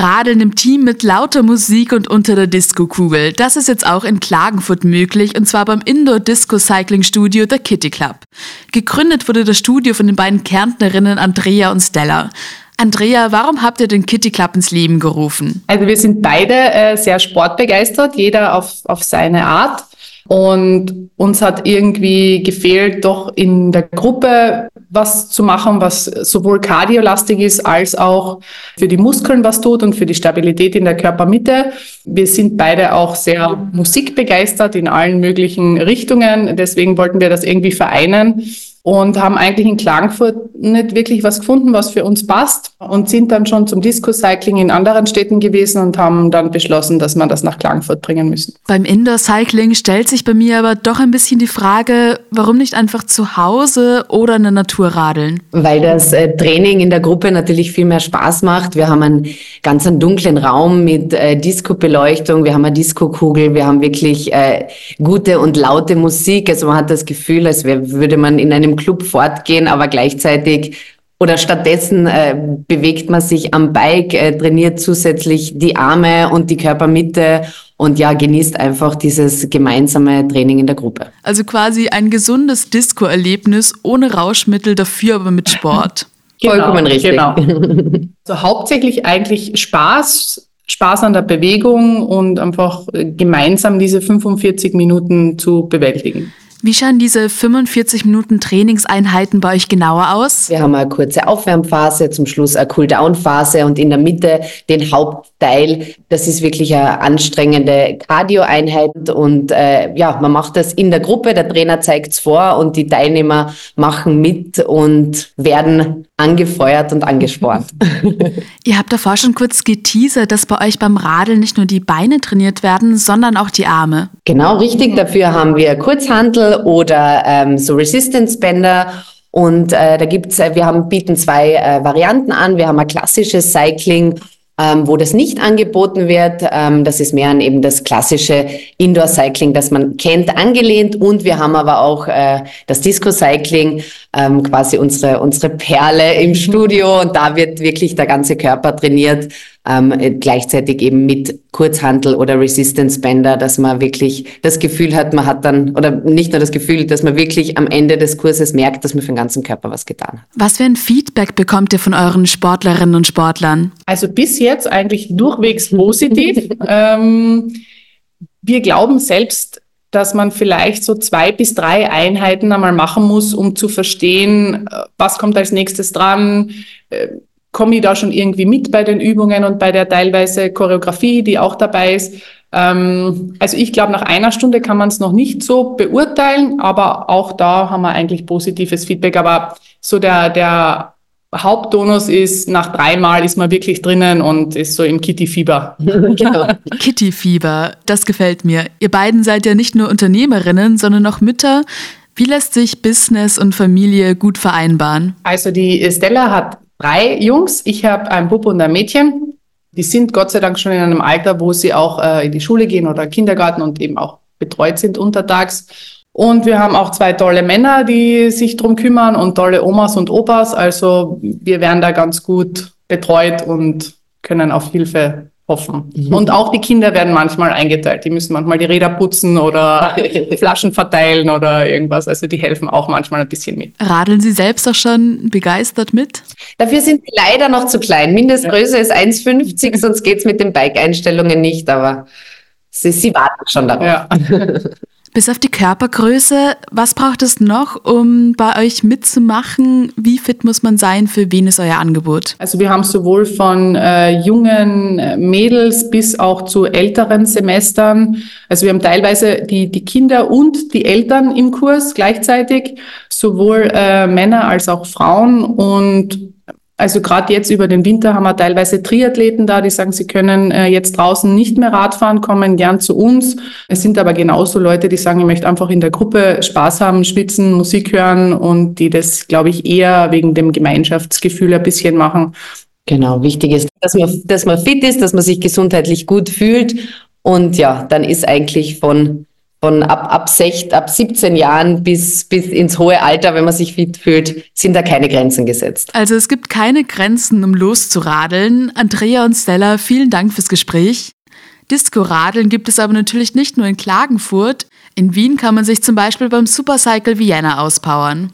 Radeln im Team mit lauter Musik und unter der Disco-Kugel. Das ist jetzt auch in Klagenfurt möglich und zwar beim Indoor-Disco-Cycling-Studio der Kitty Club. Gegründet wurde das Studio von den beiden Kärntnerinnen Andrea und Stella. Andrea, warum habt ihr den Kitty Club ins Leben gerufen? Also wir sind beide äh, sehr sportbegeistert, jeder auf, auf seine Art. Und uns hat irgendwie gefehlt, doch in der Gruppe was zu machen, was sowohl kardiolastig ist, als auch für die Muskeln was tut und für die Stabilität in der Körpermitte. Wir sind beide auch sehr musikbegeistert in allen möglichen Richtungen. Deswegen wollten wir das irgendwie vereinen und haben eigentlich in Klagenfurt nicht wirklich was gefunden, was für uns passt und sind dann schon zum Disco-Cycling in anderen Städten gewesen und haben dann beschlossen, dass wir das nach Klagenfurt bringen müssen. Beim Indoor-Cycling stellt sich bei mir aber doch ein bisschen die Frage, warum nicht einfach zu Hause oder in der Natur radeln? Weil das äh, Training in der Gruppe natürlich viel mehr Spaß macht. Wir haben einen ganz einen dunklen Raum mit äh, Disco-Beleuchtung, wir haben eine Disco-Kugel, wir haben wirklich äh, gute und laute Musik. Also man hat das Gefühl, als wär, würde man in einem Club fortgehen, aber gleichzeitig oder stattdessen äh, bewegt man sich am Bike, äh, trainiert zusätzlich die Arme und die Körpermitte und ja, genießt einfach dieses gemeinsame Training in der Gruppe. Also quasi ein gesundes Disco-Erlebnis ohne Rauschmittel, dafür aber mit Sport. genau, Vollkommen richtig. Genau. Also hauptsächlich eigentlich Spaß, Spaß an der Bewegung und einfach gemeinsam diese 45 Minuten zu bewältigen. Wie schauen diese 45 Minuten Trainingseinheiten bei euch genauer aus? Wir haben eine kurze Aufwärmphase, zum Schluss eine Cooldown-Phase und in der Mitte den Hauptteil. Das ist wirklich eine anstrengende Cardio-Einheit und äh, ja, man macht das in der Gruppe. Der Trainer zeigt es vor und die Teilnehmer machen mit und werden angefeuert und angespornt. Ihr habt davor schon kurz geteasert, dass bei euch beim Radeln nicht nur die Beine trainiert werden, sondern auch die Arme. Genau, richtig. Dafür haben wir Kurzhantel oder ähm, so Resistance Bänder. Und äh, da gibt's, äh, wir haben, bieten zwei äh, Varianten an. Wir haben ein klassisches Cycling ähm, wo das nicht angeboten wird. Ähm, das ist mehr an eben das klassische Indoor-Cycling, das man kennt, angelehnt. Und wir haben aber auch äh, das Disco-Cycling, ähm, quasi unsere, unsere Perle im Studio. Und da wird wirklich der ganze Körper trainiert ähm, gleichzeitig eben mit Kurzhantel oder Resistance Bänder, dass man wirklich das Gefühl hat, man hat dann, oder nicht nur das Gefühl, dass man wirklich am Ende des Kurses merkt, dass man für den ganzen Körper was getan hat. Was für ein Feedback bekommt ihr von euren Sportlerinnen und Sportlern? Also bis jetzt eigentlich durchwegs positiv. ähm, wir glauben selbst, dass man vielleicht so zwei bis drei Einheiten einmal machen muss, um zu verstehen, äh, was kommt als nächstes dran, äh, komme ich da schon irgendwie mit bei den Übungen und bei der teilweise Choreografie, die auch dabei ist. Ähm, also ich glaube, nach einer Stunde kann man es noch nicht so beurteilen, aber auch da haben wir eigentlich positives Feedback. Aber so der, der Haupttonus ist, nach dreimal ist man wirklich drinnen und ist so im Kitty-Fieber. genau. Kitty-Fieber, das gefällt mir. Ihr beiden seid ja nicht nur Unternehmerinnen, sondern auch Mütter. Wie lässt sich Business und Familie gut vereinbaren? Also die Stella hat drei Jungs. Ich habe einen Bub und ein Mädchen. Die sind Gott sei Dank schon in einem Alter, wo sie auch äh, in die Schule gehen oder Kindergarten und eben auch betreut sind untertags. Und wir haben auch zwei tolle Männer, die sich drum kümmern und tolle Omas und Opas. Also wir werden da ganz gut betreut und können auf Hilfe hoffen. Mhm. Und auch die Kinder werden manchmal eingeteilt. Die müssen manchmal die Räder putzen oder Flaschen verteilen oder irgendwas. Also die helfen auch manchmal ein bisschen mit. Radeln Sie selbst auch schon begeistert mit? Dafür sind sie leider noch zu klein. Mindestgröße ja. ist 1,50, sonst geht es mit den Bike-Einstellungen nicht, aber sie, sie warten schon darauf. Ja. Bis auf die Körpergröße, was braucht es noch, um bei euch mitzumachen? Wie fit muss man sein? Für wen ist euer Angebot? Also wir haben sowohl von äh, jungen äh, Mädels bis auch zu älteren Semestern. Also wir haben teilweise die, die Kinder und die Eltern im Kurs gleichzeitig, sowohl äh, Männer als auch Frauen. Und also gerade jetzt über den Winter haben wir teilweise Triathleten da, die sagen, sie können äh, jetzt draußen nicht mehr Radfahren, kommen gern zu uns. Es sind aber genauso Leute, die sagen, ich möchte einfach in der Gruppe Spaß haben, schwitzen, Musik hören und die das, glaube ich, eher wegen dem Gemeinschaftsgefühl ein bisschen machen. Genau, wichtig ist, dass man, dass man fit ist, dass man sich gesundheitlich gut fühlt. Und ja, dann ist eigentlich von von ab, ab, 6, ab 17 Jahren bis, bis ins hohe Alter, wenn man sich fit fühlt, sind da keine Grenzen gesetzt. Also es gibt keine Grenzen, um loszuradeln. Andrea und Stella, vielen Dank fürs Gespräch. Disco-Radeln gibt es aber natürlich nicht nur in Klagenfurt. In Wien kann man sich zum Beispiel beim Supercycle Vienna auspowern.